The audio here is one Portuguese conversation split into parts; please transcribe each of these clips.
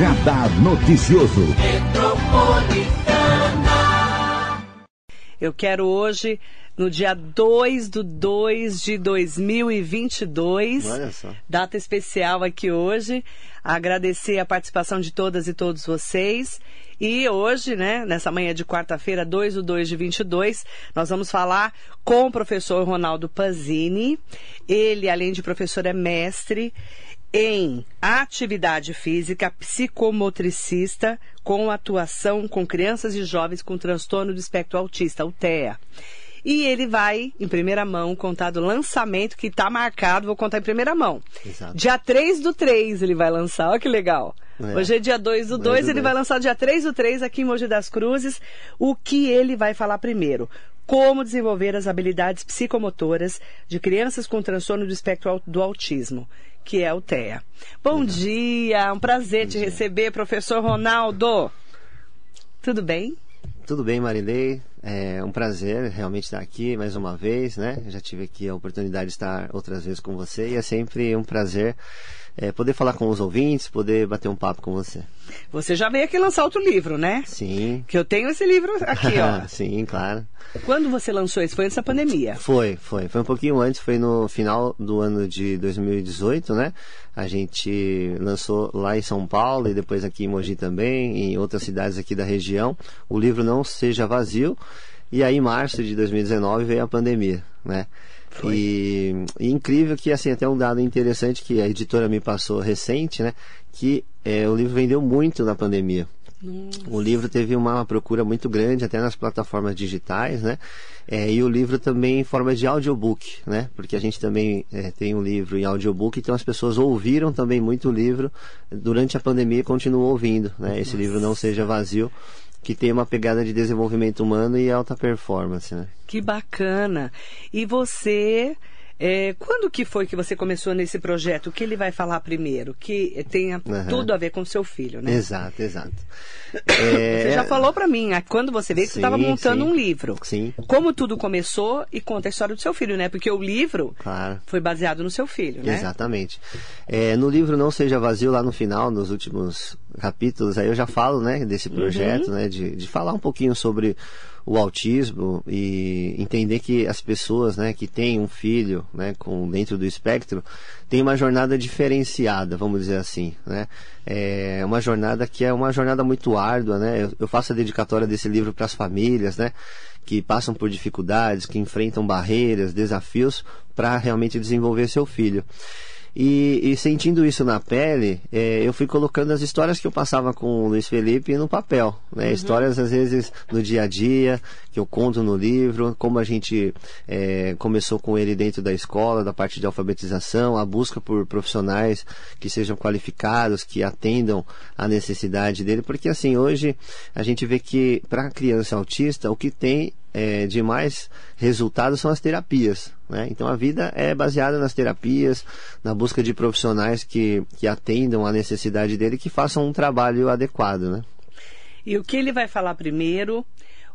Radar Noticioso. Eu quero hoje, no dia 2 do 2 de 2022, Olha só. data especial aqui hoje, agradecer a participação de todas e todos vocês. E hoje, né, nessa manhã de quarta-feira, 2 do 2 de 22, nós vamos falar com o professor Ronaldo Panzini. Ele, além de professor, é mestre em atividade física psicomotricista com atuação com crianças e jovens com transtorno do espectro autista, o TEA. E ele vai, em primeira mão, contar do lançamento que está marcado, vou contar em primeira mão. Exato. Dia 3 do 3 ele vai lançar, olha que legal. É. Hoje é dia 2 do 2, Dois do ele vai lançar dia 3 do 3 aqui em Mogi das Cruzes. O que ele vai falar primeiro? Como desenvolver as habilidades psicomotoras de crianças com transtorno do espectro do autismo, que é o TEA. Bom dia, um prazer te receber, professor Ronaldo. Tudo bem? Tudo bem, Marilei? É um prazer realmente estar aqui mais uma vez, né? Já tive aqui a oportunidade de estar outras vezes com você e é sempre um prazer é, poder falar com os ouvintes, poder bater um papo com você. Você já veio aqui lançar outro livro, né? Sim. Que eu tenho esse livro aqui, ó. Sim, claro. Quando você lançou isso? Foi antes da pandemia. Foi, foi. Foi um pouquinho antes, foi no final do ano de 2018, né? A gente lançou lá em São Paulo e depois aqui em Mogi também, em outras cidades aqui da região. O livro Não Seja Vazio. E aí, em março de 2019, veio a pandemia, né? Foi. E, e incrível que, assim, até um dado interessante que a editora me passou recente, né? Que é, o livro vendeu muito na pandemia. O livro teve uma procura muito grande até nas plataformas digitais, né? É, e o livro também em forma de audiobook, né? Porque a gente também é, tem um livro em audiobook, então as pessoas ouviram também muito o livro durante a pandemia e continuam ouvindo, né? Esse livro Não Seja Vazio, que tem uma pegada de desenvolvimento humano e alta performance, né? Que bacana. E você, é, quando que foi que você começou nesse projeto? O que ele vai falar primeiro? Que tenha Aham. tudo a ver com o seu filho, né? Exato, exato. Você É, já falou pra mim, ah, quando você veio, que você Sim, estava montando sim. um livro. Sim, Como tudo começou e conta a história do seu filho, né? Porque o livro claro. foi baseado no seu filho, né? Exatamente. É, no livro Não Seja Vazio, lá no final, nos últimos capítulos, aí eu já falo, né, desse Uhum. projeto, né, de, de falar um pouquinho sobre o autismo e entender que as pessoas, né, que têm um filho, né, com dentro do espectro, têm uma jornada diferenciada, vamos dizer assim, né. É uma jornada que é uma jornada muito árdua, né. Eu, eu faço a dedicatória desse livro para as famílias, né, que passam por dificuldades, que enfrentam barreiras, desafios para realmente desenvolver seu filho. E, e sentindo isso na pele, eh, eu fui colocando as histórias que eu passava com o Luiz Felipe no papel. Né? Histórias, às vezes, do dia a dia, que eu conto no livro, como a gente eh, começou com ele dentro da escola, da parte de alfabetização, a busca por profissionais que sejam qualificados, que atendam à necessidade dele. Porque, assim, hoje a gente vê que para a criança autista, o que tem é, de mais resultados são as terapias. Né? Então a vida é baseada nas terapias, na busca de profissionais que, que atendam à necessidade dele e que façam um trabalho adequado. Né? E o que ele vai falar primeiro,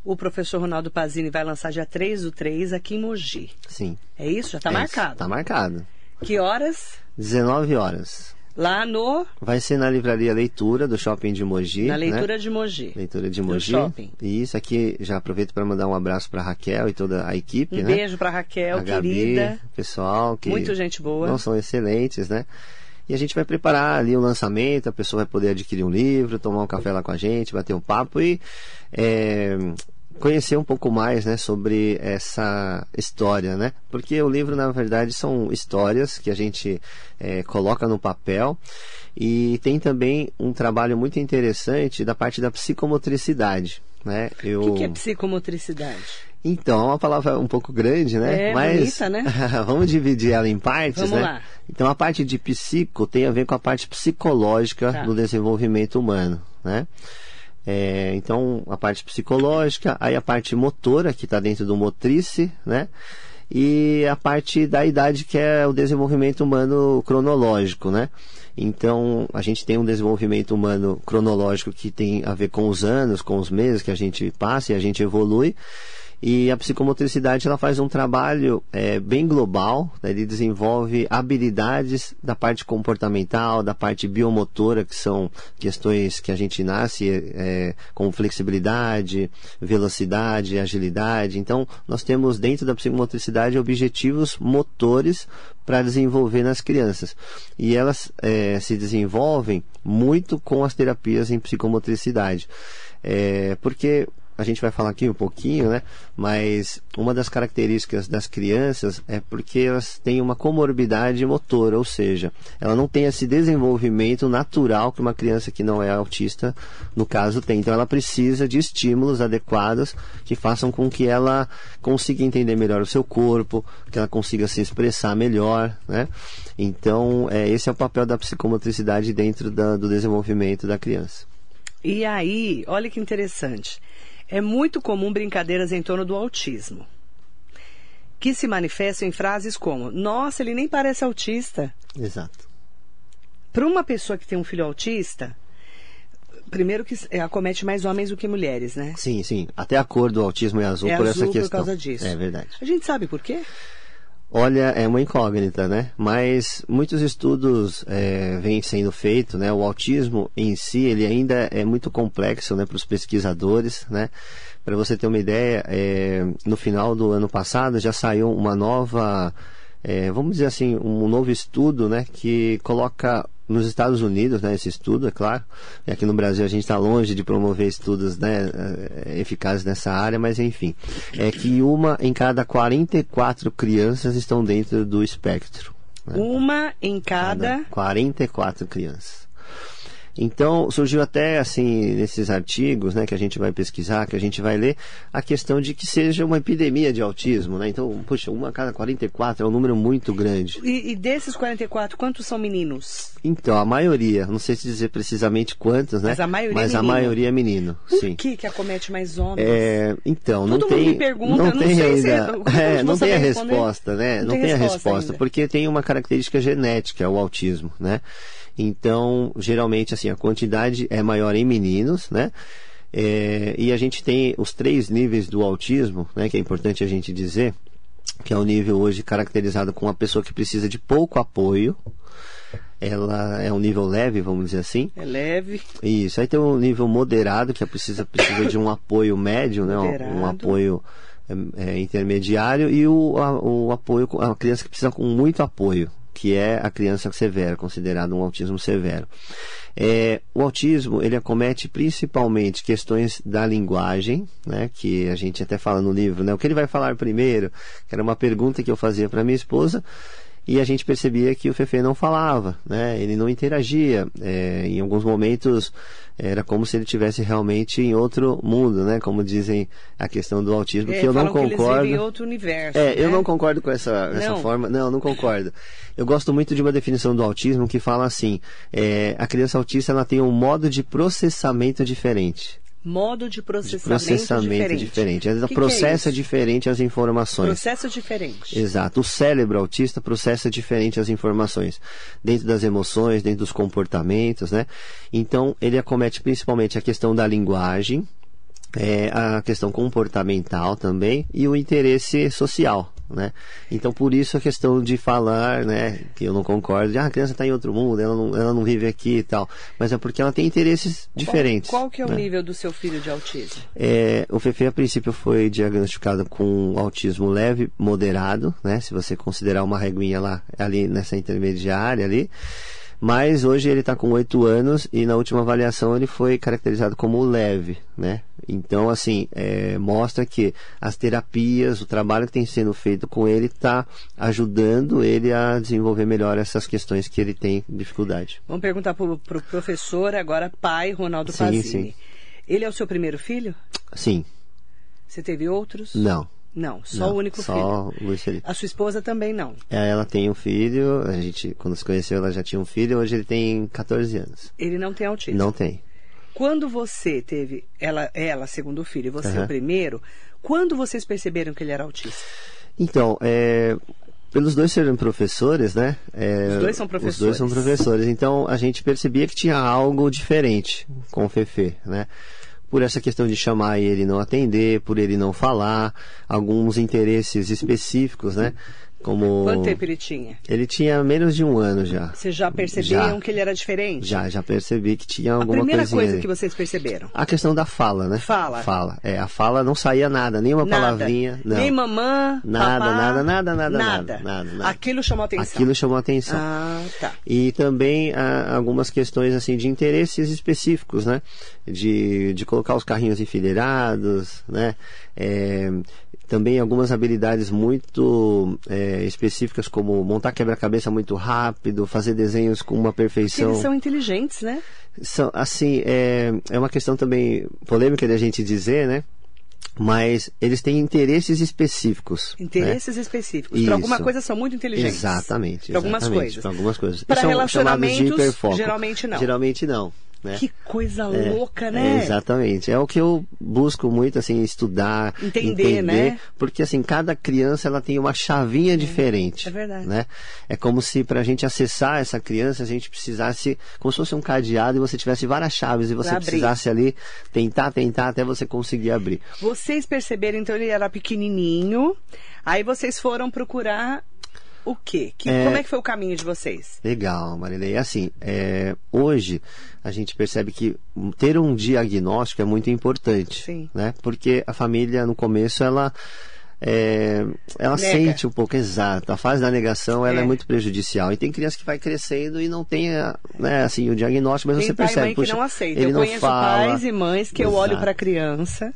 o professor Ronaldo Pazini vai lançar dia 3 do 3 aqui em Mogi. Sim. É isso? Já está É, marcado. Tá marcado. Que horas? 19 horas. Lá no Vai ser na livraria Leitura do Shopping de Mogi. na né? leitura de Mogi. Leitura de do Mogi. shopping. E isso aqui, já aproveito para mandar um abraço para Raquel e toda a equipe. Um né? beijo para Raquel, a Gabi, querida. pessoal que Muito gente boa. não são excelentes, né? E a gente vai preparar ali o lançamento, a pessoa vai poder adquirir um livro, tomar um café lá com a gente, bater um papo e é, conhecer um pouco mais, né, sobre essa história, né? Porque o livro, na verdade, são histórias que a gente é, coloca no papel e tem também um trabalho muito interessante da parte da psicomotricidade, né? Eu... O que, que é psicomotricidade? Então, é uma palavra um pouco grande, né? É, Mas bonita, né? vamos dividir ela em partes, Vamos né? lá. Então, a parte de psico tem a ver com a parte psicológica Tá. do desenvolvimento humano, né? É, então, a parte psicológica, aí a parte motora, que está dentro do motrice, né? E a parte da idade, que é o desenvolvimento humano cronológico, né? Então, a gente tem um desenvolvimento humano cronológico que tem a ver com os anos, com os meses que a gente passa e a gente evolui. E a psicomotricidade ela faz um trabalho é, bem global, né? ele desenvolve habilidades da parte comportamental, da parte biomotora, que são questões que a gente nasce é, com flexibilidade, velocidade, agilidade. Então, nós temos dentro da psicomotricidade objetivos motores para desenvolver nas crianças. E elas é, se desenvolvem muito com as terapias em psicomotricidade. É, porque a gente vai falar aqui um pouquinho, né? Mas uma das características das crianças é porque elas têm uma comorbidade motora, ou seja, ela não tem esse desenvolvimento natural que uma criança que não é autista, no caso, tem. Então ela precisa de estímulos adequados que façam com que ela consiga entender melhor o seu corpo, que ela consiga se expressar melhor, né? Então, é, esse é o papel da psicomotricidade dentro da, do desenvolvimento da criança. E aí, olha que interessante. É muito comum brincadeiras em torno do autismo, que se manifestam em frases como: Nossa, ele nem parece autista. Exato. Para uma pessoa que tem um filho autista, primeiro que é, acomete mais homens do que mulheres, né? Sim, sim. Até a cor do autismo é azul é por azul essa questão. por causa disso. É verdade. A gente sabe por quê? Olha, é uma incógnita, né? Mas muitos estudos é, vêm sendo feitos, né? O autismo em si, ele ainda é muito complexo, né? Para os pesquisadores, né? Para você ter uma ideia, é, no final do ano passado já saiu uma nova, é, vamos dizer assim, um novo estudo, né? Que coloca nos Estados Unidos, né, esse estudo, é claro. E aqui no Brasil a gente está longe de promover estudos né, eh, eficazes nessa área, mas enfim. É que uma em cada 44 crianças estão dentro do espectro. Né? Uma em cada... cada 44 crianças. Então, surgiu até, assim, nesses artigos, né, que a gente vai pesquisar, que a gente vai ler, a questão de que seja uma epidemia de autismo, né? Então, puxa, uma a cada 44 é um número muito grande. E, e desses 44, quantos são meninos? Então, a maioria, não sei se dizer precisamente quantos, né? Mas a maioria Mas é menino. a maioria é menino, Por sim. que que acomete mais homens? É, então, não Todo tem, mundo me pergunta, não não tem sei se- ainda, como é, eu não tem a responder? resposta, né? Não Não, tem tem a resposta resposta, porque tem uma característica genética, o autismo, né? Então, geralmente, assim, a quantidade é maior em meninos, né? É, e a gente tem os três níveis do autismo, né? Que é importante a gente dizer, que é o nível hoje caracterizado com uma pessoa que precisa de pouco apoio. Ela é um nível leve, vamos dizer assim. É leve. Isso. Aí tem um nível moderado, que é precisa, precisa de um apoio médio, né? Um- Um, apoio é, é, intermediário. E o, a, o apoio, a criança que precisa com muito apoio, que é a criança severa, considerado um autismo severo. É, o autismo, ele acomete principalmente questões da linguagem, né? Que a gente até fala no livro, né? O que ele vai falar primeiro? Que era uma pergunta que eu fazia para minha esposa. E a gente percebia que o Fefe não falava, né? Ele não interagia. É, em alguns momentos era como se ele tivesse realmente em outro mundo, né? Como dizem a questão do autismo, É, que eu não concordo. em outro universo. É, eu né? não concordo com essa, essa Não? forma. Não, não concordo. Eu gosto muito de uma definição do autismo que fala assim: é, a criança autista ela tem um modo de processamento diferente. Modo de De processamento, processamento diferente. diferente. Que é processa isso? diferente as informações. Processo diferente. Exato. O cérebro autista processa diferente as informações, dentro das emoções, dentro dos comportamentos, né? Então, ele acomete principalmente a questão da linguagem, é, a questão comportamental também e o interesse social, né? Então, por isso a questão de falar, né, que eu não concordo, de, ah, a criança está em outro mundo, ela não, ela não vive aqui e tal, mas é porque ela tem interesses diferentes. Qual, qual que é o né? nível do seu filho de autismo? É, o Fefe, a princípio, foi diagnosticado com autismo leve, moderado, né? Se você considerar uma reguinha lá, ali nessa intermediária ali. Mas hoje ele está com 8 anos e na última avaliação ele foi caracterizado como leve, né? Então, assim, é, mostra que as terapias, o trabalho que tem sendo feito com ele está ajudando ele a desenvolver melhor essas questões que ele tem dificuldade. Vamos perguntar para o pro professor, agora pai, Ronaldo Sim, Fazini. sim. Ele é o seu primeiro filho? Sim, Você teve outros? não. Não, só não, o único filho. Só o Luiz Felipe. A sua esposa também não. É, Ela tem um filho, a gente, quando se conheceu, ela já tinha um filho, hoje ele tem 14 anos. Ele não tem autismo. Não tem. Quando você teve, ela, ela segundo filho, e você Aham. o primeiro, quando vocês perceberam que ele era autista? Então, é, pelos dois serem professores, né? é, Os dois são Os dois professores. são professores. Então, a gente percebia que tinha algo diferente com o Fefe, né? Por essa questão de chamar e ele não atender, por ele não falar, alguns interesses específicos, né? Como... Quanto tempo ele tinha? Ele tinha menos de um ano já. Vocês já perceberam Já. que ele era diferente? Já, já percebi que tinha A alguma primeira coisinha. coisa ali. que vocês perceberam? A questão da fala, né? Fala. Fala. É, a fala não saía nada, nenhuma Nada. palavrinha. Não. Nem mamã, Nada, papá, nada, nada, nada, nada. nada, nada, nada. Aquilo chamou atenção. Aquilo chamou atenção. Ah, tá. E também ah, algumas questões assim de interesses específicos, né? De, de colocar os carrinhos enfileirados, né? É, também algumas habilidades muito é, específicas, como montar quebra-cabeça muito rápido, fazer desenhos com uma perfeição. eles são inteligentes, né? São, assim, é, é uma questão também polêmica de a gente dizer, né? Mas eles têm interesses específicos. né? Interesses específicos. Para alguma coisa são muito inteligentes. Exatamente. Para algumas coisas. Para algumas coisas. De relacionamentos, geralmente não. Geralmente não. Né? Que coisa É, louca, né? é, exatamente. É o que eu busco muito, assim, estudar, Entender, né? Porque, assim, cada criança, ela tem uma chavinha diferente. é verdade. Né? É como se, para a gente acessar essa criança, a gente precisasse, como se fosse um cadeado e você tivesse várias chaves e você Pra abrir. precisasse ali tentar, tentar, até você conseguir abrir. Vocês perceberam, então, ele era pequenininho. Aí vocês foram procurar o quê? Que, É. Como é que foi o caminho de vocês? Legal, Marilei. Assim, é, hoje a gente percebe que ter um diagnóstico é muito importante, Sim. né? Porque a família no começo ela é, ela Nega. sente um pouco exato. A fase da negação ela é. É. muito prejudicial. E tem criança que vai crescendo e não tem, né, assim, o diagnóstico, mas Tem você pai e percebe. mãe que puxa, não aceita. Ele Eu não conheço fala. pais e mães que eu olho Exato. para a criança.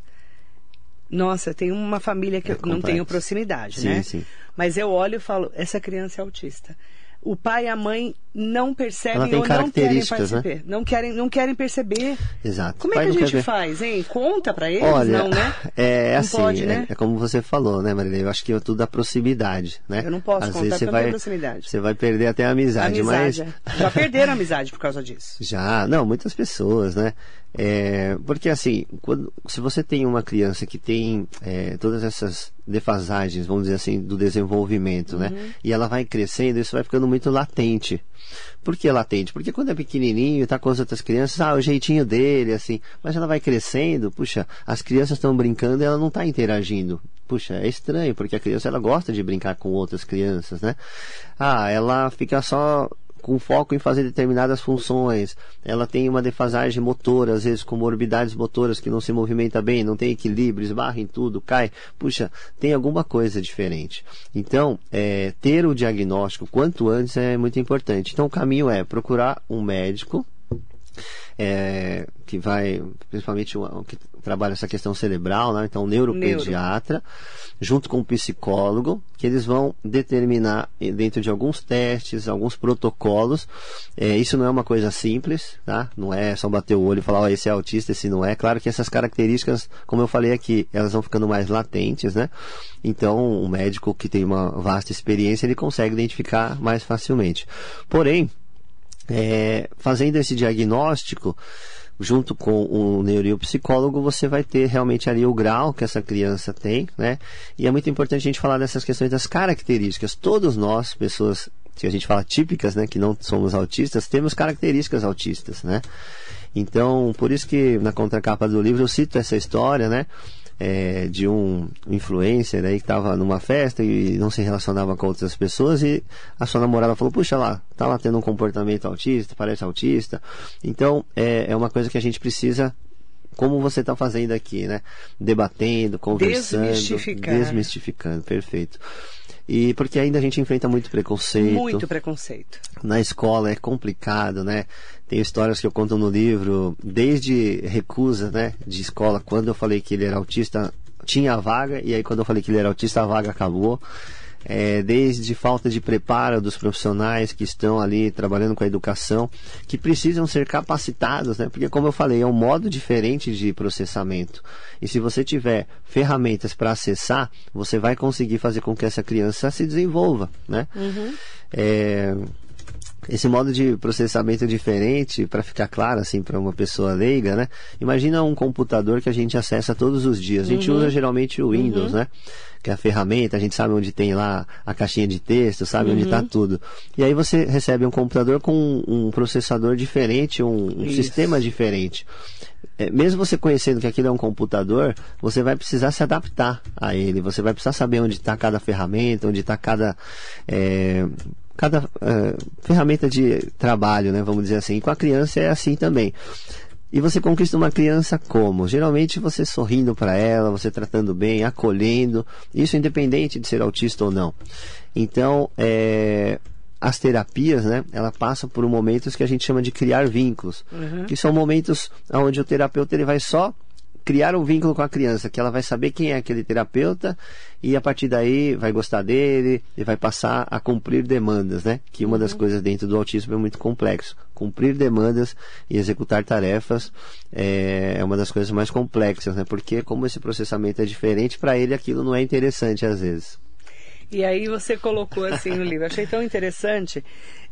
Nossa, tem uma família que É eu não tenho complexo. proximidade, Sim, né? sim. Mas eu olho e falo, essa criança é autista. O pai e a mãe não percebem ou não querem né? perceber. Não querem, não querem perceber. Exato. Como Pai é que a quer gente faz, hein? Conta para eles? Olha, não, né? é Não assim, pode, é- né? é, como você falou, né, Marilei? Eu acho que é tudo da proximidade, né? Eu não posso Às contar tenho vai, proximidade. Você vai perder até a amizade, Amizade. mas é. Já perderam a amizade por causa disso. Já, não, muitas pessoas, né? É, porque assim, quando- se você tem uma criança que tem é, todas essas defasagens, vamos dizer assim, do desenvolvimento, né? E ela vai crescendo, isso vai ficando muito latente. Por que latente? Porque quando é pequenininho e tá com as outras crianças, ah, o jeitinho dele, assim. Mas ela vai crescendo, puxa, as crianças estão brincando e ela não está interagindo. Puxa, é estranho, porque a criança ela gosta de brincar com outras crianças, né? Ah, ela fica só com foco em fazer determinadas funções. Ela tem uma defasagem motora, às vezes comorbidades motoras que não se movimenta bem, não tem equilíbrio, esbarra em tudo, cai. Puxa, tem alguma coisa diferente. Então, é, ter o diagnóstico quanto antes é muito importante. Então, o caminho é procurar um médico é, que vai, principalmente um, que trabalha essa questão cerebral, né? então neuropediatra, junto com um psicólogo, que eles vão determinar eh, dentro de alguns testes, alguns protocolos. É, isso não é uma coisa simples, tá? Não é só bater o olho e falar, ó, esse é autista, esse não é. Claro que essas características, como eu falei aqui, elas vão ficando mais latentes, né? Então, um médico que tem uma vasta experiência, ele consegue identificar mais facilmente. Porém, é, fazendo esse diagnóstico, junto com o neuropsicólogo, você vai ter realmente ali o grau que essa criança tem, né? E é muito importante a gente falar dessas questões das características. Todos nós, pessoas que a gente fala típicas, né, que não somos autistas, temos características autistas, né? Então, por isso que na contracapa do livro eu cito essa história, né? É, de um influencer aí que estava numa festa e não se relacionava com outras pessoas e a sua namorada falou, puxa lá, tá lá tendo um comportamento autista, parece autista. Então, é, é uma coisa que a gente precisa como você está fazendo aqui, né? Debatendo, conversando, Desmistificar. desmistificando, perfeito. E porque ainda a gente enfrenta muito preconceito. Muito preconceito. Na escola é complicado, né? Tem histórias que eu conto no livro, desde recusa, né, de escola, quando eu falei que ele era autista, tinha a vaga, e aí quando eu falei que ele era autista, a vaga acabou. É, desde falta de preparo dos profissionais que estão ali trabalhando com a educação, que precisam ser capacitados, né? Porque, como eu falei, é um modo diferente de processamento. E se você tiver ferramentas para acessar, você vai conseguir fazer com que essa criança se desenvolva, né? É, esse modo de processamento diferente, para ficar claro assim para uma pessoa leiga, né? Imagina um computador que a gente acessa todos os dias. A gente Uhum. usa geralmente o Windows, né? Que é a ferramenta, a gente sabe onde tem lá a caixinha de texto, sabe onde Uhum. está tudo. E aí você recebe um computador com um, um processador diferente, um, um sistema diferente. É, mesmo você conhecendo que aquilo é um computador, você vai precisar se adaptar a ele. Você vai precisar saber onde está cada ferramenta, onde está cada é, cada é, ferramenta de trabalho, né? Vamos dizer assim. E com a criança é assim também. E você conquista uma criança como? Geralmente você sorrindo para ela, você tratando bem, acolhendo, isso independente de ser autista ou não. Então, é, as terapias, né, ela passa por momentos que a gente chama de criar vínculos, que são momentos onde o terapeuta ele vai só criar um vínculo com a criança, que ela vai saber quem é aquele terapeuta e a partir daí vai gostar dele e vai passar a cumprir demandas, né? Que uma das coisas dentro do autismo é muito complexo. Cumprir demandas e executar tarefas é, é uma das coisas mais complexas, né? Porque como esse processamento é diferente, para ele aquilo não é interessante às vezes. E aí você colocou assim no livro, achei tão interessante.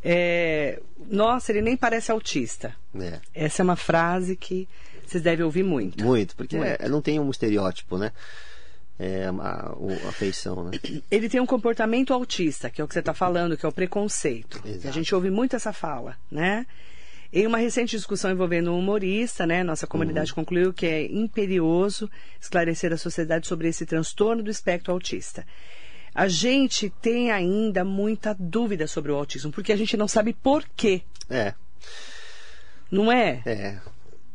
é, Nossa, ele nem parece autista. É. Essa é uma frase que vocês devem ouvir muito. Muito, porque Muito. é- não tem um estereótipo, né? É, a, o- a feição, né? Ele tem um comportamento autista, que é o que você está falando, que é o preconceito. Exato. A gente ouve muito essa fala, né? Em uma recente discussão envolvendo um humorista, né, nossa comunidade concluiu que é imperioso esclarecer a sociedade sobre esse transtorno do espectro autista. A gente tem ainda muita dúvida sobre o autismo, porque a gente não sabe por quê, É, não é? é.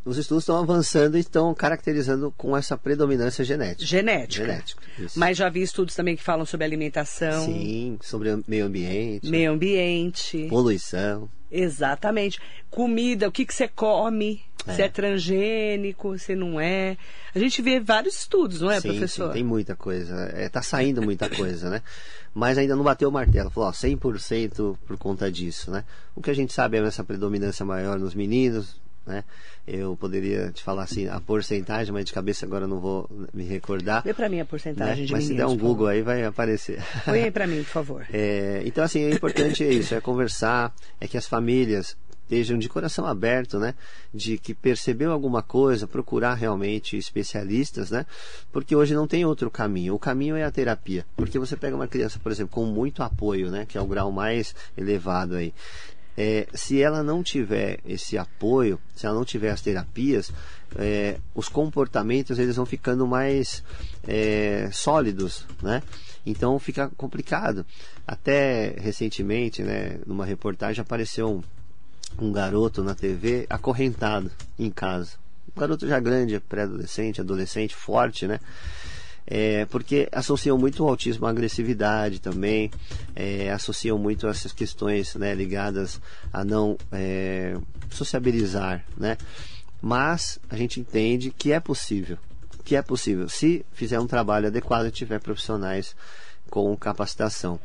Os estudos estão avançando e estão caracterizando com essa predominância genética. Genética. Genética, isso. Mas já vi estudos também que falam sobre alimentação, Sim, sobre meio ambiente, meio ambiente. poluição. Exatamente. Comida, o que, que você come, se É. é transgênico, se não é. A gente vê vários estudos, não é, sim, professor? sim, tem muita coisa. É, tá saindo muita coisa, né? Mas ainda não bateu o martelo. Falou, ó, 100% por conta disso, né? O que a gente sabe é essa predominância maior nos meninos, né? Eu poderia te falar assim, a porcentagem, mas de cabeça agora eu não vou me recordar. Vê pra mim a né? porcentagem de Mas se der meninos. um Google aí vai aparecer. Põe aí pra mim, por favor. É, então, assim, é importante isso, é conversar, é que as famílias estejam de coração aberto, né? De que percebeu alguma coisa, procurar realmente especialistas, né? Porque hoje não tem outro caminho. O caminho é a terapia. Porque você pega uma criança, por exemplo, com muito apoio, né? Que é o grau mais elevado aí. É, se ela não tiver esse apoio, se ela não tiver as terapias, é, os comportamentos eles vão ficando mais é, sólidos, né? Então fica complicado. Até recentemente, né, numa reportagem apareceu um, um garoto na TV acorrentado em casa. Um garoto já grande, pré-adolescente, adolescente, forte, né? É, porque associam muito o autismo à agressividade também, é, associam muito essas questões né, ligadas a não é, sociabilizar, né? Mas a gente entende que é possível, que é possível, se fizer um trabalho adequado e tiver profissionais com capacitação.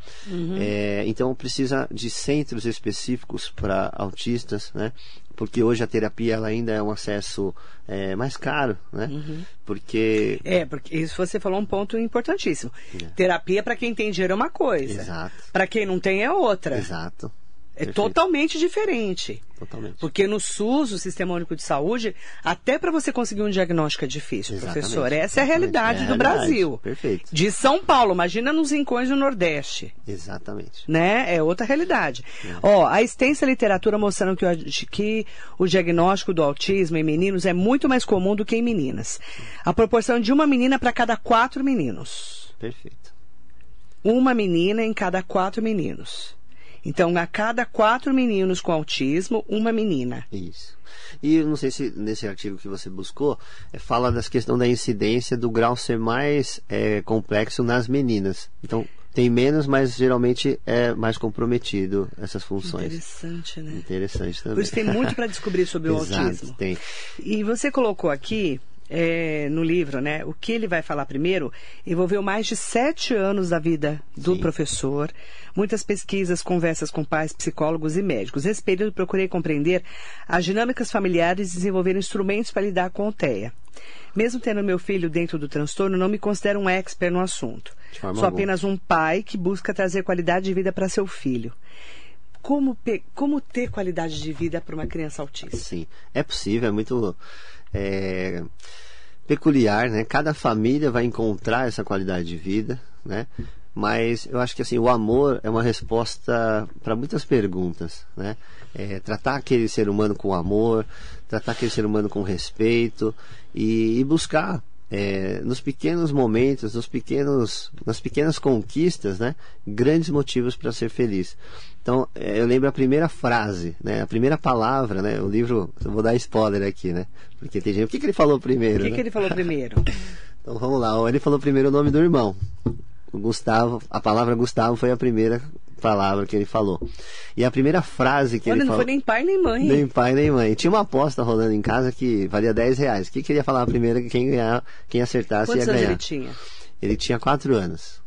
É, então precisa de centros específicos para autistas, né? Porque hoje a terapia ela ainda é um acesso é, mais caro, né? Porque É, porque isso você falou um ponto importantíssimo. É. Terapia para quem tem dinheiro é uma coisa. Exato. Para quem não tem é outra. Exato. É Perfeito. totalmente diferente. Totalmente. Porque no SUS, o Sistema Único de Saúde, até para você conseguir um diagnóstico é difícil, Exatamente, professor. Essa é a realidade É a do realidade. Brasil. Perfeito. De São Paulo, imagina nos rincões do Nordeste. Exatamente. né? É outra realidade. É. Ó, a extensa literatura mostrando que o, que o diagnóstico do autismo em meninos é muito mais comum do que em meninas. A proporção de uma menina para cada quatro meninos. Perfeito. Uma menina em cada quatro meninos. Então, a cada quatro meninos com autismo, uma menina. Isso. E eu não sei se nesse artigo que você buscou, é, fala das questão da incidência do grau ser mais é, complexo nas meninas. Então, tem menos, mas geralmente é mais comprometido essas funções. Interessante, né? Interessante também. Por isso tem muito para descobrir sobre o Exato, autismo. tem. E você colocou aqui é, no livro, né? O que ele vai falar primeiro envolveu mais de sete anos da vida do Sim. professor, muitas pesquisas, conversas com pais, psicólogos e médicos. Nesse período, procurei compreender as dinâmicas familiares e desenvolver instrumentos para lidar com o TEA. Mesmo tendo meu filho dentro do transtorno, não me considero um expert no assunto. Sou alguma. apenas um pai que busca trazer qualidade de vida para seu filho. como, como ter qualidade de vida para uma criança autista. Sim, é possível, é muito é, peculiar, né? Cada família vai encontrar essa qualidade de vida, né? Mas eu acho que assim o amor é uma resposta para muitas perguntas, né? É, tratar aquele ser humano com amor, tratar aquele ser humano com respeito e, e buscar é, nos pequenos momentos, nos pequenos, nas pequenas conquistas, né? Grandes motivos para ser feliz. Então, é, eu lembro a primeira frase, né? A primeira palavra, né? O livro, eu vou dar spoiler aqui, né? Porque tem gente, o que, que ele falou primeiro? O que, né? que ele falou primeiro? Então vamos lá, ele falou primeiro o nome do irmão. O Gustavo, a palavra Gustavo foi a primeira palavra que ele falou. E a primeira frase que Olha, ele não falou. foi nem pai nem mãe. Nem pai nem mãe. Tinha uma aposta rolando em casa que valia 10 reais. O que queria falar primeiro que quem ganhar, quem acertasse Quantos ia anos ganhar. ele tinha? Ele tinha 4 anos.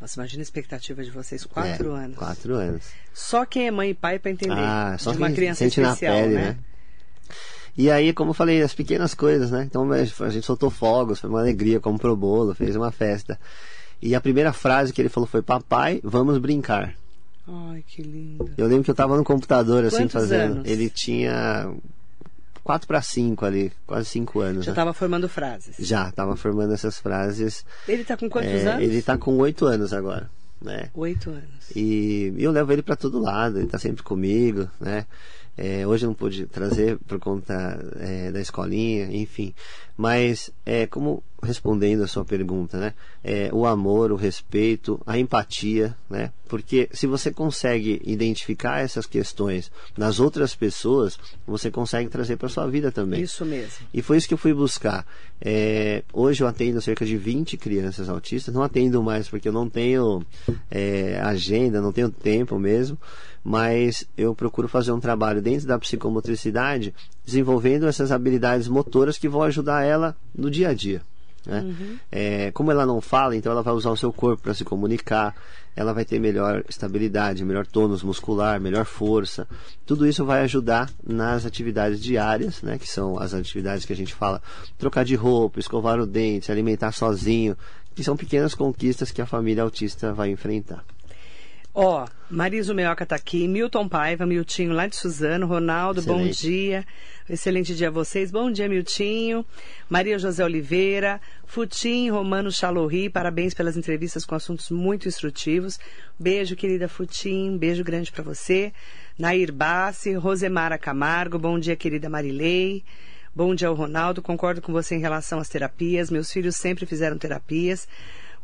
Nossa, imagina a expectativa de vocês, quatro É, anos. Quatro anos. Só quem é mãe e pai para entender. Ah, só de uma quem criança sente especial, na pele, né? né? E aí, como eu falei, as pequenas coisas, né? Então a gente soltou fogos, foi uma alegria, comprou bolo, fez uma festa. E a primeira frase que ele falou foi: Papai, vamos brincar. Ai, que lindo. Eu lembro que eu tava no computador assim Quantos fazendo. anos? Ele tinha 4 para 5 ali, quase 5 anos. Já né? estava formando frases. Já, tava formando essas frases. Ele tá com quantos É, anos? Ele tá com 8 anos agora, né? Oito anos. E eu levo ele para todo lado, ele tá sempre comigo, né? É, hoje eu não pude trazer por conta é, da escolinha, enfim. Mas, é, como respondendo a sua pergunta, né? É, o amor, o respeito, a empatia, né? Porque se você consegue identificar essas questões nas outras pessoas, você consegue trazer para sua vida também. Isso mesmo. E foi isso que eu fui buscar. É, hoje eu atendo cerca de 20 crianças autistas. Não atendo mais porque eu não tenho é, agenda, não tenho tempo mesmo. Mas eu procuro fazer um trabalho dentro da psicomotricidade, desenvolvendo essas habilidades motoras que vão ajudar ela no dia a dia. Né? É, como ela não fala, então ela vai usar o seu corpo para se comunicar, ela vai ter melhor estabilidade, melhor tônus muscular, melhor força. Tudo isso vai ajudar nas atividades diárias, né, que são as atividades que a gente fala, trocar de roupa, escovar o dente, se alimentar sozinho, que são pequenas conquistas que a família autista vai enfrentar. Ó, Marisa Meoca tá aqui, Milton Paiva, Miltinho lá de Suzano, Ronaldo, bom Excelente. dia. Excelente dia a vocês. Bom dia, Miltinho. Maria José Oliveira, Futim, Romano Chalorri, parabéns pelas entrevistas com assuntos muito instrutivos. Beijo, querida Futim, beijo grande para você. Nair Bassi, Rosemara Camargo, bom dia, querida Marilei. Bom dia ao Ronaldo, concordo com você em relação às terapias. Meus filhos sempre fizeram terapias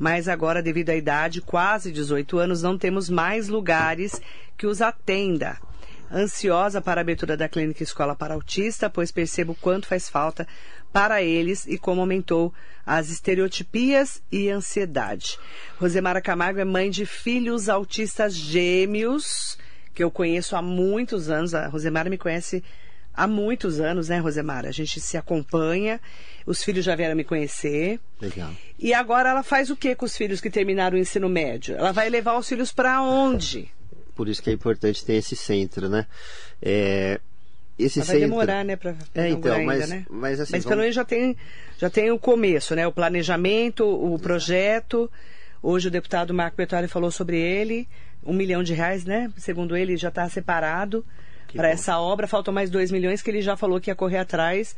mas agora, devido à idade, quase 18 anos, não temos mais lugares que os atenda. Ansiosa para a abertura da clínica Escola para Autista, pois percebo quanto faz falta para eles e como aumentou as estereotipias e ansiedade. Rosemara Camargo é mãe de filhos autistas gêmeos, que eu conheço há muitos anos. A Rosemara me conhece há muitos anos, né, Rosemara? A gente se acompanha, os filhos já vieram me conhecer. Legal. E agora ela faz o que com os filhos que terminaram o ensino médio? Ela vai levar os filhos para onde? Por isso que é importante ter esse centro, né? É, esse Ela vai centro... demorar, né, para É, então, ainda, mas, né? mas assim, Mas vamos- pelo menos já tem, já tem o começo, né? O planejamento, o projeto. Hoje o deputado Marco Bertoli falou sobre ele. Um milhão de reais, né? Segundo ele, já está separado para essa obra. Faltam mais dois milhões que ele já falou que ia correr atrás.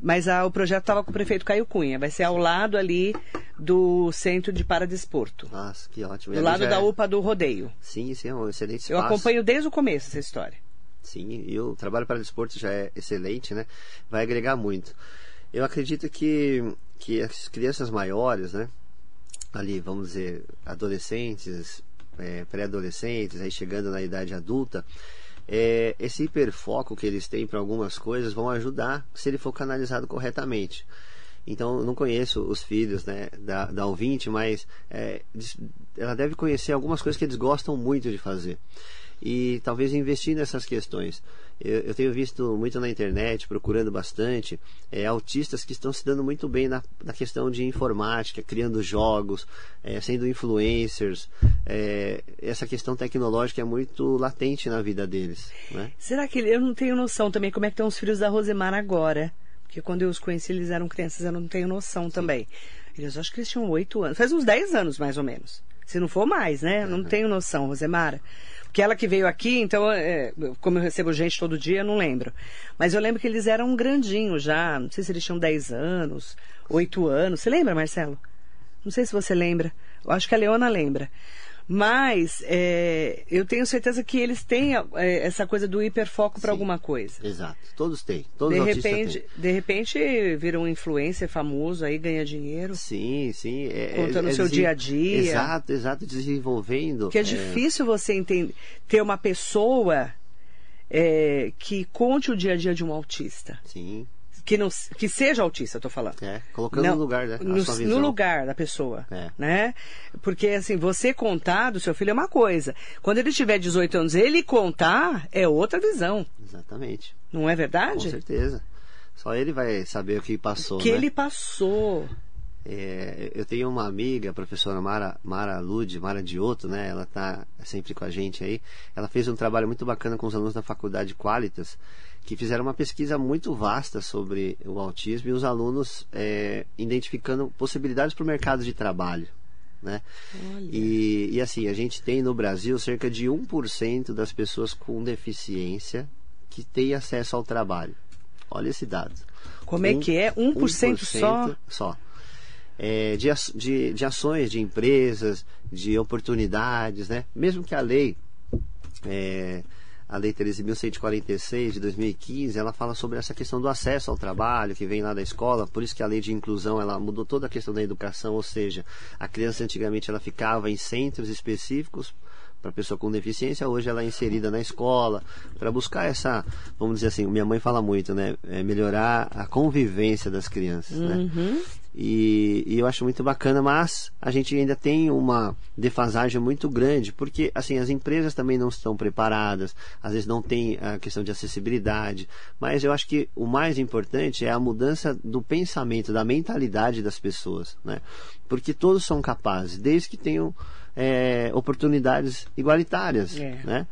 Mas ah, o projeto estava com o prefeito Caio Cunha. Vai ser ao lado ali do centro de Paradesporto. Nossa, que ótimo. Do lado da é- UPA do Rodeio. Sim, sim, é um excelente Eu espaço. acompanho desde o começo essa história. Sim, e o trabalho para desporto já é excelente, né? Vai agregar muito. Eu acredito que, que as crianças maiores, né? Ali, vamos dizer, adolescentes, é, pré-adolescentes, aí chegando na idade adulta, é, esse hiperfoco que eles têm para algumas coisas vão ajudar se ele for canalizado corretamente. Então, eu não conheço os filhos né, da, da ouvinte, mas é, ela deve conhecer algumas coisas que eles gostam muito de fazer. E talvez investir nessas questões. Eu, eu tenho visto muito na internet, procurando bastante, é, autistas que estão se dando muito bem na, na questão de informática, criando jogos, é, sendo influencers. É, essa questão tecnológica é muito latente na vida deles. Né? Será que eu não tenho noção também como é que estão os filhos da Rosemar agora? Porque quando eu os conheci, eles eram crianças, eu não tenho noção também. Eles acho que eles tinham oito anos. Faz uns 10 anos, mais ou menos. Se não for mais, né? Não tenho noção, Rosemara. Porque ela que veio aqui, então, é, como eu recebo gente todo dia, eu não lembro. Mas eu lembro que eles eram grandinhos já. Não sei se eles tinham 10 anos, 8 anos. Você lembra, Marcelo? Não sei se você lembra. Eu acho que a Leona lembra. Mas é, eu tenho certeza que eles têm é, essa coisa do hiperfoco para alguma coisa. Exato. Todos têm. Todos de repente, têm. de repente vira um influencer famoso aí ganha dinheiro. Sim, sim. É, Contando é, o seu dia a dia. Exato, exato. Desenvolvendo. Que é difícil você entender, ter uma pessoa é, que conte o dia a dia de um autista. Sim. Que, não, que seja autista, tô falando. É. Colocando Não, no lugar, né? No, no lugar da pessoa, É. né? Porque assim, você contar do seu filho é uma coisa. Quando ele tiver 18 anos, ele contar é outra visão, Exatamente. não é Com verdade? certeza. Só ele vai saber o que passou. Que né? ele passou. É, eu tenho uma amiga, a professora Mara, Mara Lud, Mara Dioto, né? Ela tá sempre com a gente aí. Ela fez um trabalho muito bacana com os alunos da faculdade Qualitas, que fizeram uma pesquisa muito vasta sobre o autismo e os alunos é, identificando possibilidades para o mercado de trabalho. Né? E, e assim, a gente tem no Brasil cerca de 1% das pessoas com deficiência que têm acesso ao trabalho. Olha esse dado. Como é que é? 1% só? Só. É, de, de, de ações de empresas, de oportunidades, né? Mesmo que a lei, é, a lei 13.146 de 2015, ela fala sobre essa questão do acesso ao trabalho que vem lá da escola, por isso que a lei de inclusão ela mudou toda a questão da educação, ou seja, a criança antigamente ela ficava em centros específicos para pessoa com deficiência, hoje ela é inserida na escola para buscar essa, vamos dizer assim, minha mãe fala muito, né, é melhorar a convivência das crianças, né? E, e eu acho muito bacana, mas a gente ainda tem uma defasagem muito grande, porque assim as empresas também não estão preparadas, às vezes não tem a questão de acessibilidade, mas eu acho que o mais importante é a mudança do pensamento, da mentalidade das pessoas, né? Porque todos são capazes, desde que tenham é, oportunidades igualitárias, É. né?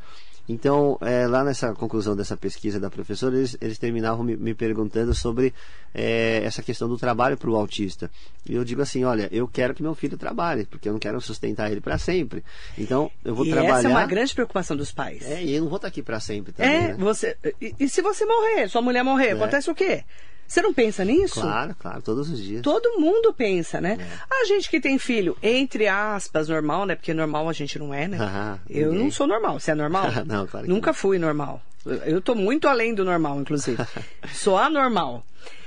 Então, é, lá nessa conclusão dessa pesquisa da professora, eles, eles terminavam me, me perguntando sobre é, essa questão do trabalho para o autista. E eu digo assim: olha, eu quero que meu filho trabalhe, porque eu não quero sustentar ele para sempre. Então, eu vou e trabalhar. essa é uma grande preocupação dos pais. É, e eu não vou estar aqui para sempre também. É, né? você. E, e se você morrer, sua mulher morrer, acontece o quê? Você não pensa nisso? Claro, claro, todos os dias. Todo mundo pensa, né? A gente que tem filho, entre aspas, normal, né? Porque normal a gente não é, né? Ah, eu não sou normal. Você é normal? Não, claro que Nunca fui normal. Eu tô muito além do normal, inclusive. sou anormal.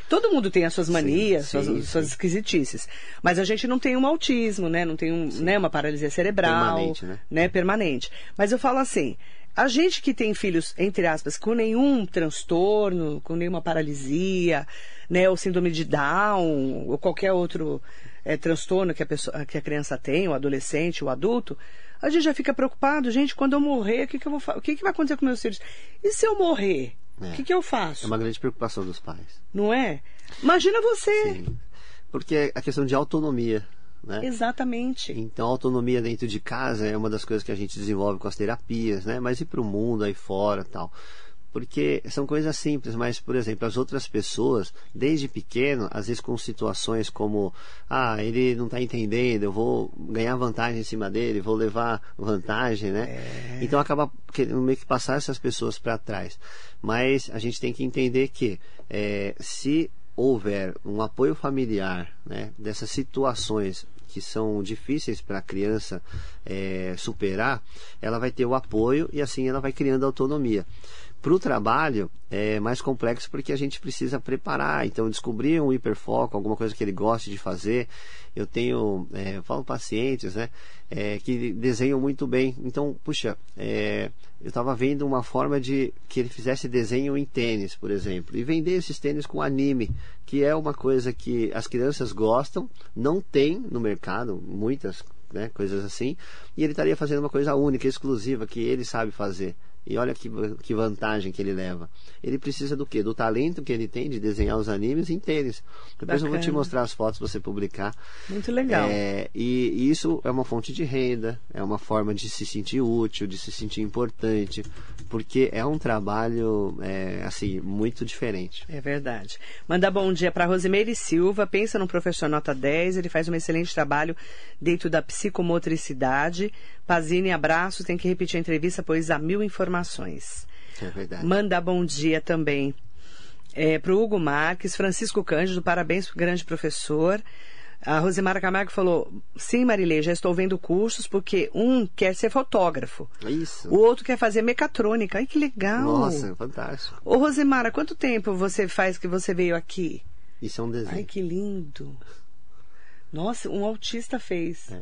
Todo mundo tem as suas manias, sim, suas, sim. suas esquisitices. Mas a gente não tem um autismo, né? Não tem um, né, uma paralisia cerebral. Permanente, né? né? Permanente. Mas eu falo assim, a gente que tem filhos, entre aspas, com nenhum transtorno, com nenhuma paralisia, né? Ou síndrome de Down, ou qualquer outro eh, transtorno que a, pessoa, que a criança tem, o adolescente, o adulto, a gente já fica preocupado, gente, quando eu morrer, o que, que, eu vou o que, que vai acontecer com meus filhos? E se eu morrer? O É. que, que eu faço? É uma grande preocupação dos pais. Não é? Imagina você. Sim. Porque é a questão de autonomia, né? Exatamente. Então, a autonomia dentro de casa é uma das coisas que a gente desenvolve com as terapias, né? Mas e para o mundo aí fora tal. Porque são coisas simples, mas, por exemplo, as outras pessoas, desde pequeno, às vezes com situações como, ah, ele não está entendendo, eu vou ganhar vantagem em cima dele, vou levar vantagem, né? Então acaba querendo meio que passar essas pessoas para trás. Mas a gente tem que entender que eh, se houver um apoio familiar né, dessas situações que são difíceis para a criança eh, superar, ela vai ter o apoio e assim ela vai criando autonomia. Para o trabalho é mais complexo porque a gente precisa preparar, então descobrir um hiperfoco, alguma coisa que ele goste de fazer. Eu tenho, é, eu falo pacientes, né, é, que desenham muito bem. Então, puxa, é, eu estava vendo uma forma de que ele fizesse desenho em tênis, por exemplo, e vender esses tênis com anime, que é uma coisa que as crianças gostam, não tem no mercado, muitas né, coisas assim, e ele estaria fazendo uma coisa única, exclusiva, que ele sabe fazer. E olha que, que vantagem que ele leva. Ele precisa do quê? Do talento que ele tem de desenhar os animes inteiros. Depois Bacana. eu vou te mostrar as fotos para você publicar. Muito legal. É, e, e, isso é uma fonte de renda, é uma forma de se sentir útil, de se sentir importante, porque é um trabalho é, assim muito diferente. É verdade. Manda bom dia para Rosimeire Silva. Pensa num professor nota 10, ele faz um excelente trabalho dentro da psicomotricidade. Pazini, abraço. Tem que repetir a entrevista, pois há mil informações informações. É verdade. Manda bom dia também é, para o Hugo Marques, Francisco Cândido, parabéns grande professor. A Rosemara Camargo falou: sim, Marilei, já estou vendo cursos, porque um quer ser fotógrafo. Isso. O outro quer fazer mecatrônica. Ai, que legal. Nossa, fantástico. Ô, Rosemara, quanto tempo você faz que você veio aqui? Isso é um desenho. Ai, que lindo. Nossa, um autista fez. É.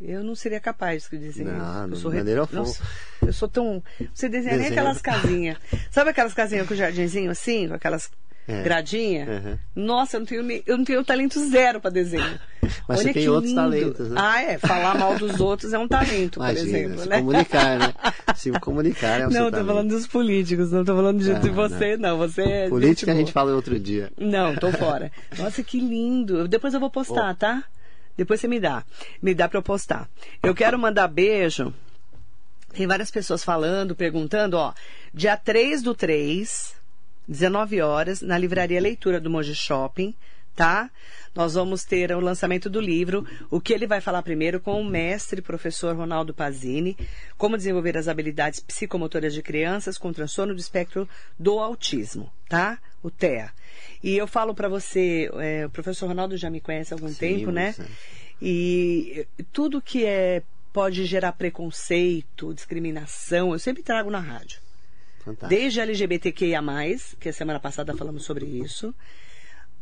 Eu não seria capaz de desenhar não, isso. Eu sou maneira Nossa, eu sou tão. Você desenha nem aquelas casinhas. Sabe aquelas casinhas com jardinzinho assim, com aquelas é. gradinha? Uhum. Nossa, eu não tenho, eu não tenho talento zero para desenho. Mas Olha você tem outros lindo. talentos, né? Ah, é. Falar mal dos outros é um talento, Imagina, por exemplo. Se né? comunicar, né? Se comunicar é um Não, tô falando dos políticos, não tô falando de, ah, de você, não. não. Você é Política a gente fala outro dia. Não, tô fora. Nossa, que lindo. Depois eu vou postar, oh. tá? Depois você me dá. Me dá para eu postar. Eu quero mandar beijo. Tem várias pessoas falando, perguntando, ó. Dia 3 do 3, 19 horas, na livraria Leitura do Moji Shopping, tá? Nós vamos ter o lançamento do livro, o que ele vai falar primeiro com o mestre professor Ronaldo Pazini, como desenvolver as habilidades psicomotoras de crianças com transtorno do espectro do autismo, tá? O TEA. E eu falo para você, é, o professor Ronaldo já me conhece há algum Sim, tempo, né? E tudo que é pode gerar preconceito, discriminação, eu sempre trago na rádio. Fantástico. Desde LGBTQIA+, que a semana passada falamos sobre isso,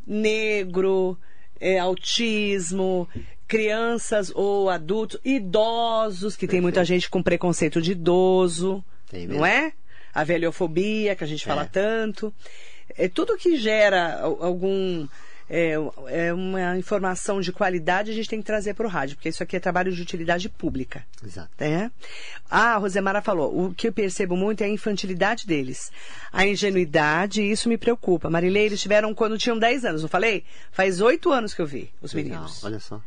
negro, é, autismo, crianças ou adultos, idosos, que Perfeito. tem muita gente com preconceito de idoso, não é? A velhofobia, que a gente fala é. tanto é, tudo que gera algum é, é, uma informação de qualidade a gente tem que trazer para o rádio, porque isso aqui é trabalho de utilidade pública. Exato. É? Ah, a Rosemara falou, o que eu percebo muito é a infantilidade deles. A ingenuidade, isso me preocupa. Marilei, eles tiveram quando tinham 10 anos, não falei? Faz 8 anos que eu vi os Legal, meninos. Olha só.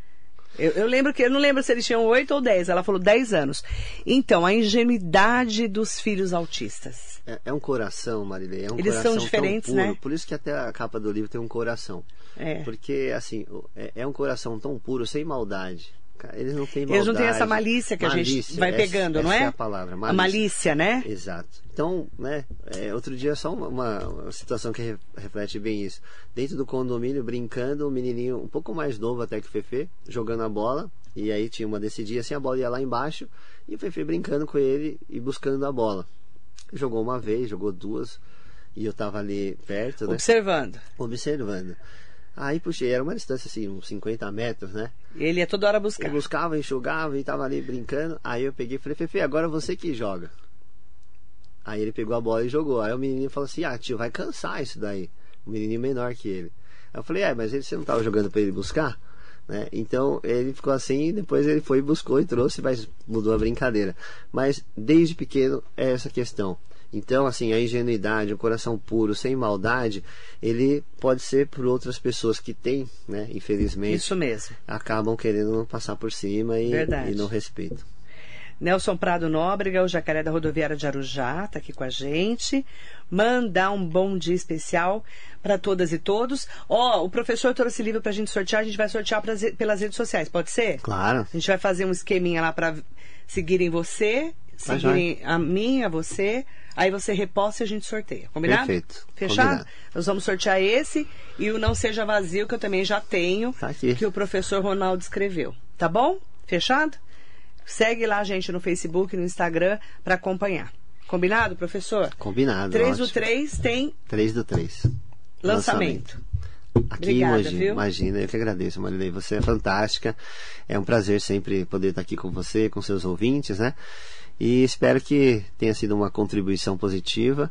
Eu, eu, lembro que eu não lembro se eles tinham oito ou dez. Ela falou dez anos. Então, a ingenuidade dos filhos autistas. É, é um coração, Marilei. É um eles coração são diferentes, puro, né? Por isso que até a capa do livro tem um coração. É. Porque, assim, é, é um coração tão puro, sem maldade. Eles não têm maldade. Eles não têm essa malícia que malícia, a gente vai pegando, essa, não é? Essa é a palavra. Malícia. A malícia, né? Exato. Então, né, é, outro dia só uma, uma, situação que reflete bem isso. Dentro do condomínio, brincando, um menininho um pouco mais novo até que o Fefe, jogando a bola. E aí tinha uma decidinha assim, a bola ia lá embaixo. E o Fefe brincando com ele e buscando a bola. Jogou uma vez, jogou duas. E eu tava ali perto, né? Observando. Observando. Aí puxei, era uma distância assim, uns 50 metros, né? Ele ia toda hora buscar. Eu buscava, enxugava e tava ali brincando. Aí eu peguei e falei, Fefe, agora você que joga. Aí ele pegou a bola e jogou. Aí o menininho falou assim, ah tio, vai cansar isso daí. O menininho menor que ele. Aí eu falei, é, mas ele, você não tava jogando para ele buscar? Né? Então ele ficou assim, depois ele foi, buscou e trouxe, mas mudou a brincadeira. Mas desde pequeno é essa questão. Então, assim, a ingenuidade, o coração puro, sem maldade, ele pode ser por outras pessoas que têm, né? Infelizmente. Isso mesmo. Acabam querendo passar por cima e, e não respeitam. Nelson Prado Nóbrega, o jacaré da rodoviária de Arujá, está aqui com a gente. Mandar um bom dia especial para todas e todos. Ó, oh, o professor trouxe livro para a gente sortear, a gente vai sortear pelas redes sociais, pode ser? Claro. A gente vai fazer um esqueminha lá para seguirem você, seguirem a mim, a você. Aí você reposta e a gente sorteia. Combinado? Perfeito. Fechado? Combinado. Nós vamos sortear esse e o Não Seja Vazio, que eu também já tenho, tá que o professor Ronaldo escreveu. Tá bom? Fechado? Segue lá a gente no Facebook, no Instagram, para acompanhar. Combinado, professor? Combinado. 3 ótimo. do 3 tem. 3 do 3. Lançamento. Lançamento. Aqui Obrigada, imagina, viu? imagina, eu que agradeço, Marilei. Você é fantástica. É um prazer sempre poder estar aqui com você, com seus ouvintes, né? E espero que tenha sido uma contribuição positiva.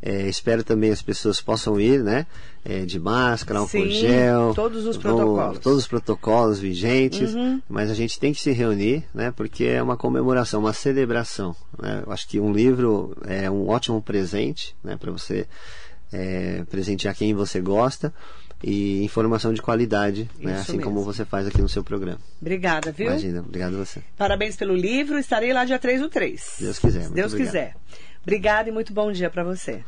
É, espero também as pessoas possam ir, né? É, de máscara, álcool Sim, gel. todos os protocolos. todos os protocolos vigentes. Uhum. Mas a gente tem que se reunir, né? Porque é uma comemoração, uma celebração. Né? Eu acho que um livro é um ótimo presente, né? Para você é, presentear quem você gosta e informação de qualidade, né? Assim mesmo. como você faz aqui no seu programa. Obrigada, viu? Imagina, obrigado a você. Parabéns pelo livro. Estarei lá dia 3 do 3. Deus quiser, Se Deus obrigado. quiser. Obrigada e muito bom dia para você.